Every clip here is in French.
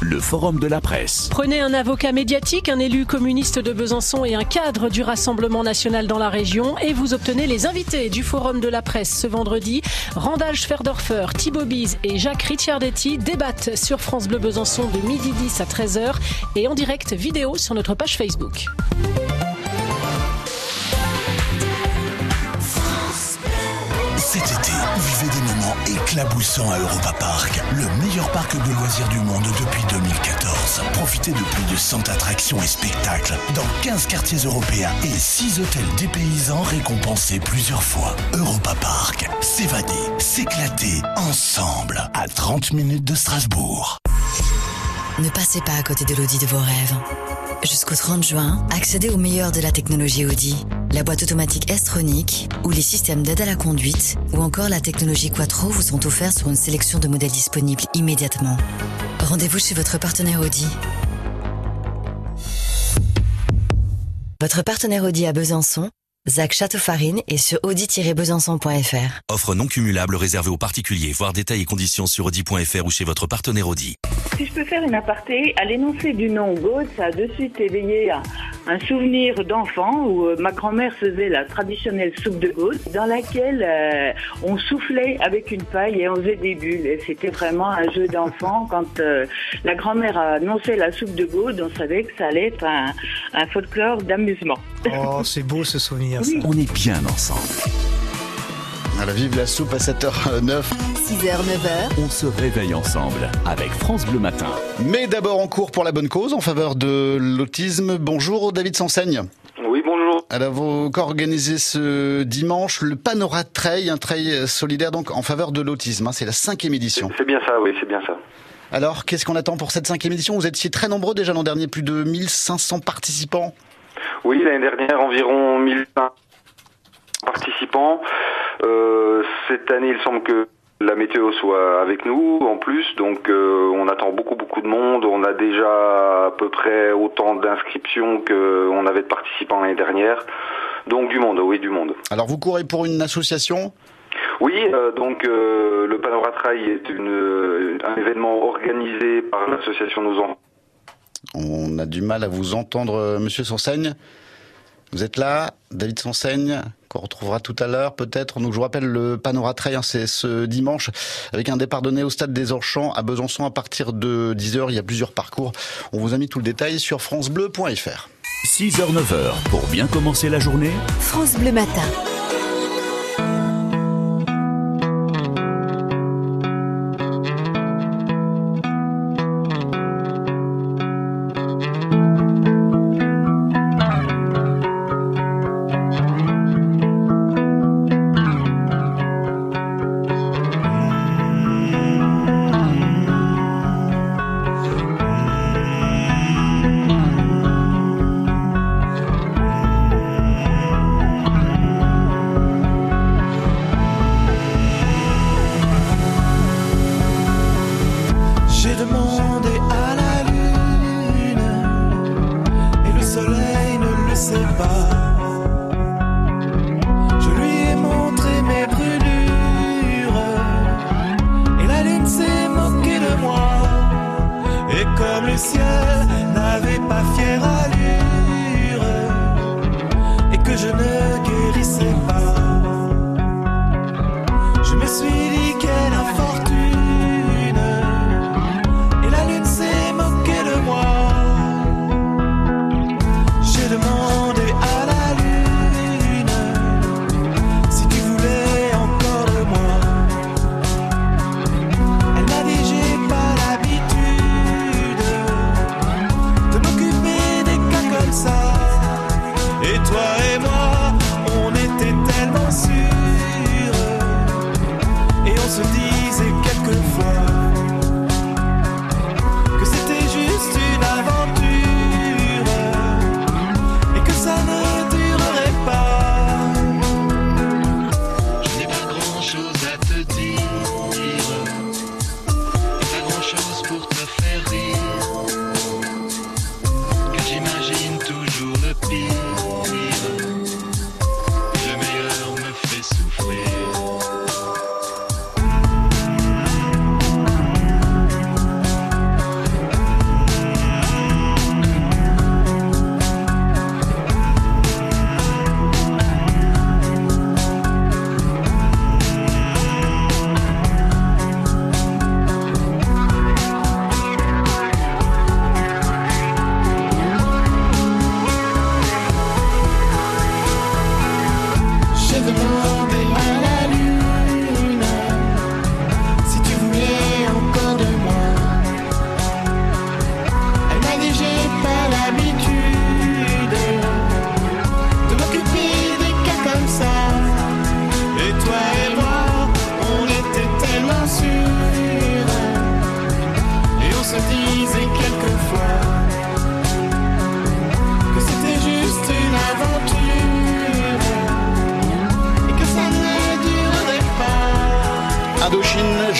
le forum de la presse. Prenez un avocat médiatique, un élu communiste de Besançon et un cadre du Rassemblement national dans la région et vous obtenez les invités du forum de la presse ce vendredi. Randall Schwerdorfer, Thibaut Bise et Jacques Ricciardetti débattent sur France Bleu Besançon de midi 10 à 13h et en direct vidéo sur notre page Facebook. Cet été, vivez des moments éclaboussants à Europa Park, le meilleur parc de loisirs du monde depuis 2014. Profitez de plus de 100 attractions et spectacles dans 15 quartiers européens et 6 hôtels dépaysants récompensés plusieurs fois. Europa Park, s'évader, s'éclater ensemble à 30 minutes de Strasbourg. Ne passez pas à côté de l'Audi de vos rêves. Jusqu'au 30 juin, accédez au meilleur de la technologie Audi. La boîte automatique S-Tronic ou les systèmes d'aide à la conduite ou encore la technologie Quattro vous sont offerts sur une sélection de modèles disponibles immédiatement. Rendez-vous chez votre partenaire Audi. Votre partenaire Audi à Besançon, Zach Châteaufarine et sur audi-besançon.fr. Offre non cumulable réservée aux particuliers. Voir détails et conditions sur audi.fr ou chez votre partenaire Audi. Si je peux faire une aparté, à l'énoncé du nom Gaude, ça a de suite éveillé un, un souvenir d'enfant où euh, ma grand-mère faisait la traditionnelle soupe de Gaude dans laquelle euh, on soufflait avec une paille et on faisait des bulles. Et c'était vraiment un jeu d'enfant. Quand euh, la grand-mère annonçait la soupe de Gaude, on savait que ça allait être un, un folklore d'amusement. Oh, c'est beau ce souvenir. ça. On est bien ensemble. Voilà, vive la soupe à 7h09. 6h, 9h, On se réveille ensemble avec France Bleu Matin. Mais d'abord en cours pour la bonne cause en faveur de l'autisme. Bonjour David Sanseigne. Oui, bonjour. Alors vous organisez ce dimanche le Panora Trail, un trail solidaire donc en faveur de l'autisme. hein. C'est la cinquième édition. C'est bien ça, oui, c'est bien ça. Alors qu'est-ce qu'on attend pour cette cinquième édition? Vous étiez très nombreux déjà l'an dernier, plus de 1500 participants. Oui, l'année dernière, environ 1000 participants. Euh, cette année, il semble que la météo soit avec nous en plus, donc euh, on attend beaucoup beaucoup de monde. On a déjà à peu près autant d'inscriptions qu'on avait de participants l'année dernière. Donc du monde, oui, du monde. Alors vous courez pour une association? Oui, euh, donc euh, le Panorama Trail est une, un événement organisé par l'association Nos Enfants. On a du mal à vous entendre, Monsieur Sanseigne. Vous êtes là, David Sanseigne, qu'on retrouvera tout à l'heure peut-être. Donc je vous rappelle le Panora Trail, hein, c'est ce dimanche avec un départ donné au stade des Orchamps à Besançon à partir de 10h. Il y a plusieurs parcours. On vous a mis tout le détail sur francebleu.fr. 6h, 9h pour bien commencer la journée. France Bleu Matin. Et comme le ciel n'avait pas fière allure et que je ne guérissais pas,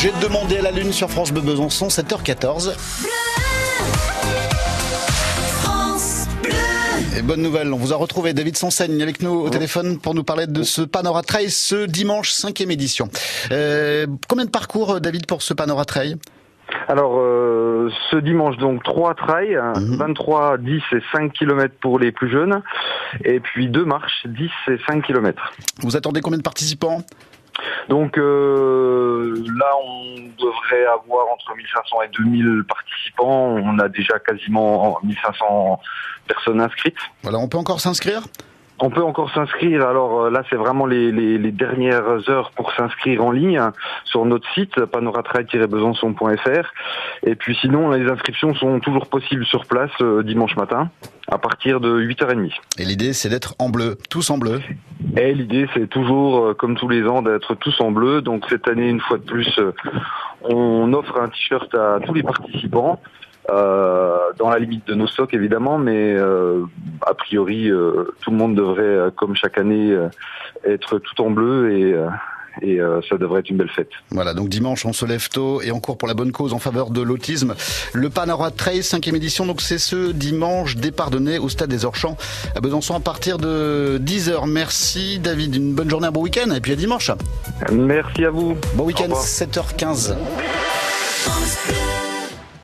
J'ai demandé à la Lune sur France Bleu Besançon, 7h14. Et bonne nouvelle, on vous a retrouvé David Sonseigne avec nous au téléphone pour nous parler de ce Panora Trail ce dimanche 5e édition. Euh, combien de parcours David pour ce Panora Trail? Alors, euh, ce dimanche, donc, trois trails, 23, 10 et 5 km pour les plus jeunes, et puis deux marches, 10 et 5 km. Vous attendez combien de participants? Donc euh, là, on devrait avoir entre 1500 et 2000 participants. On a déjà quasiment 1500 personnes inscrites. Voilà, on peut encore s'inscrire? On peut encore s'inscrire. Alors euh, là, c'est vraiment les, les, dernières heures pour s'inscrire en ligne sur notre site panoratrail-besançon.fr. Et puis sinon, les inscriptions sont toujours possibles sur place euh, dimanche matin à partir de 8h30. Et l'idée, c'est d'être en bleu, tous en bleu. L'idée, c'est toujours, euh, comme tous les ans, d'être tous en bleu. Donc cette année, une fois de plus, on offre un t-shirt à tous les participants. Euh, dans la limite de nos stocks évidemment, mais euh, a priori euh, tout le monde devrait, comme chaque année, être tout en bleu et et ça devrait être une belle fête. Voilà, donc dimanche on se lève tôt et on court pour la bonne cause en faveur de l'autisme. Le Panora Trail, cinquième édition, donc c'est ce dimanche, départ donné au Stade des Orchamps à Besançon à partir de 10h. Merci David, une bonne journée, un bon week-end et puis à dimanche. Merci à vous. Bon week-end, 7h15.